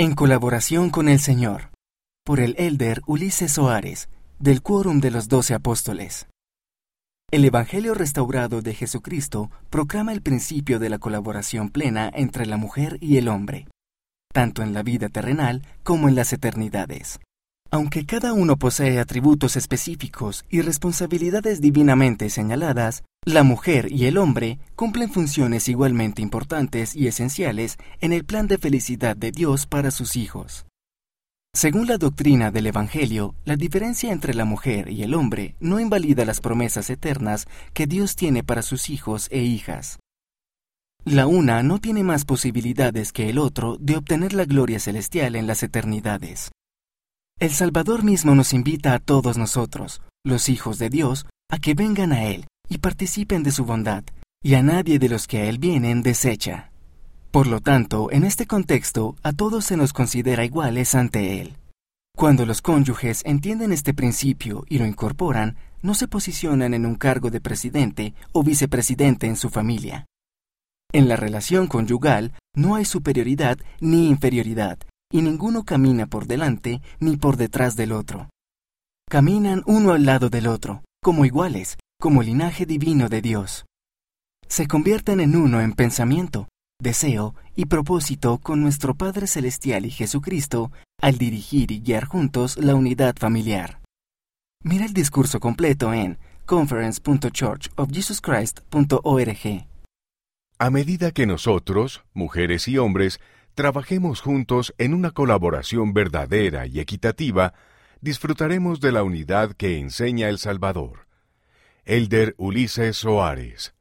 En colaboración con el Señor, por el elder Ulises Soares, del Quórum de los Doce Apóstoles. El Evangelio restaurado de Jesucristo proclama el principio de la colaboración plena entre la mujer y el hombre, tanto en la vida terrenal como en las eternidades. Aunque cada uno posee atributos específicos y responsabilidades divinamente señaladas, la mujer y el hombre cumplen funciones igualmente importantes y esenciales en el plan de felicidad de Dios para sus hijos. Según la doctrina del Evangelio, la diferencia entre la mujer y el hombre no invalida las promesas eternas que Dios tiene para sus hijos e hijas. La una no tiene más posibilidades que el otro de obtener la gloria celestial en las eternidades. El Salvador mismo nos invita a todos nosotros, los hijos de Dios, a que vengan a Él y participen de su bondad, y a nadie de los que a Él vienen desecha. Por lo tanto, en este contexto, a todos se nos considera iguales ante Él. Cuando los cónyuges entienden este principio y lo incorporan, no se posicionan en un cargo de presidente o vicepresidente en su familia. En la relación conyugal no hay superioridad ni inferioridad, y ninguno camina por delante ni por detrás del otro. Caminan uno al lado del otro, como iguales, como linaje divino de Dios. Se convierten en uno en pensamiento, deseo y propósito con nuestro Padre Celestial y Jesucristo al dirigir y guiar juntos la unidad familiar. Mira el discurso completo en conference.churchofjesuschrist.org. A medida que nosotros, mujeres y hombres, trabajemos juntos en una colaboración verdadera y equitativa, disfrutaremos de la unidad que enseña el Salvador. Elder Ulises Soares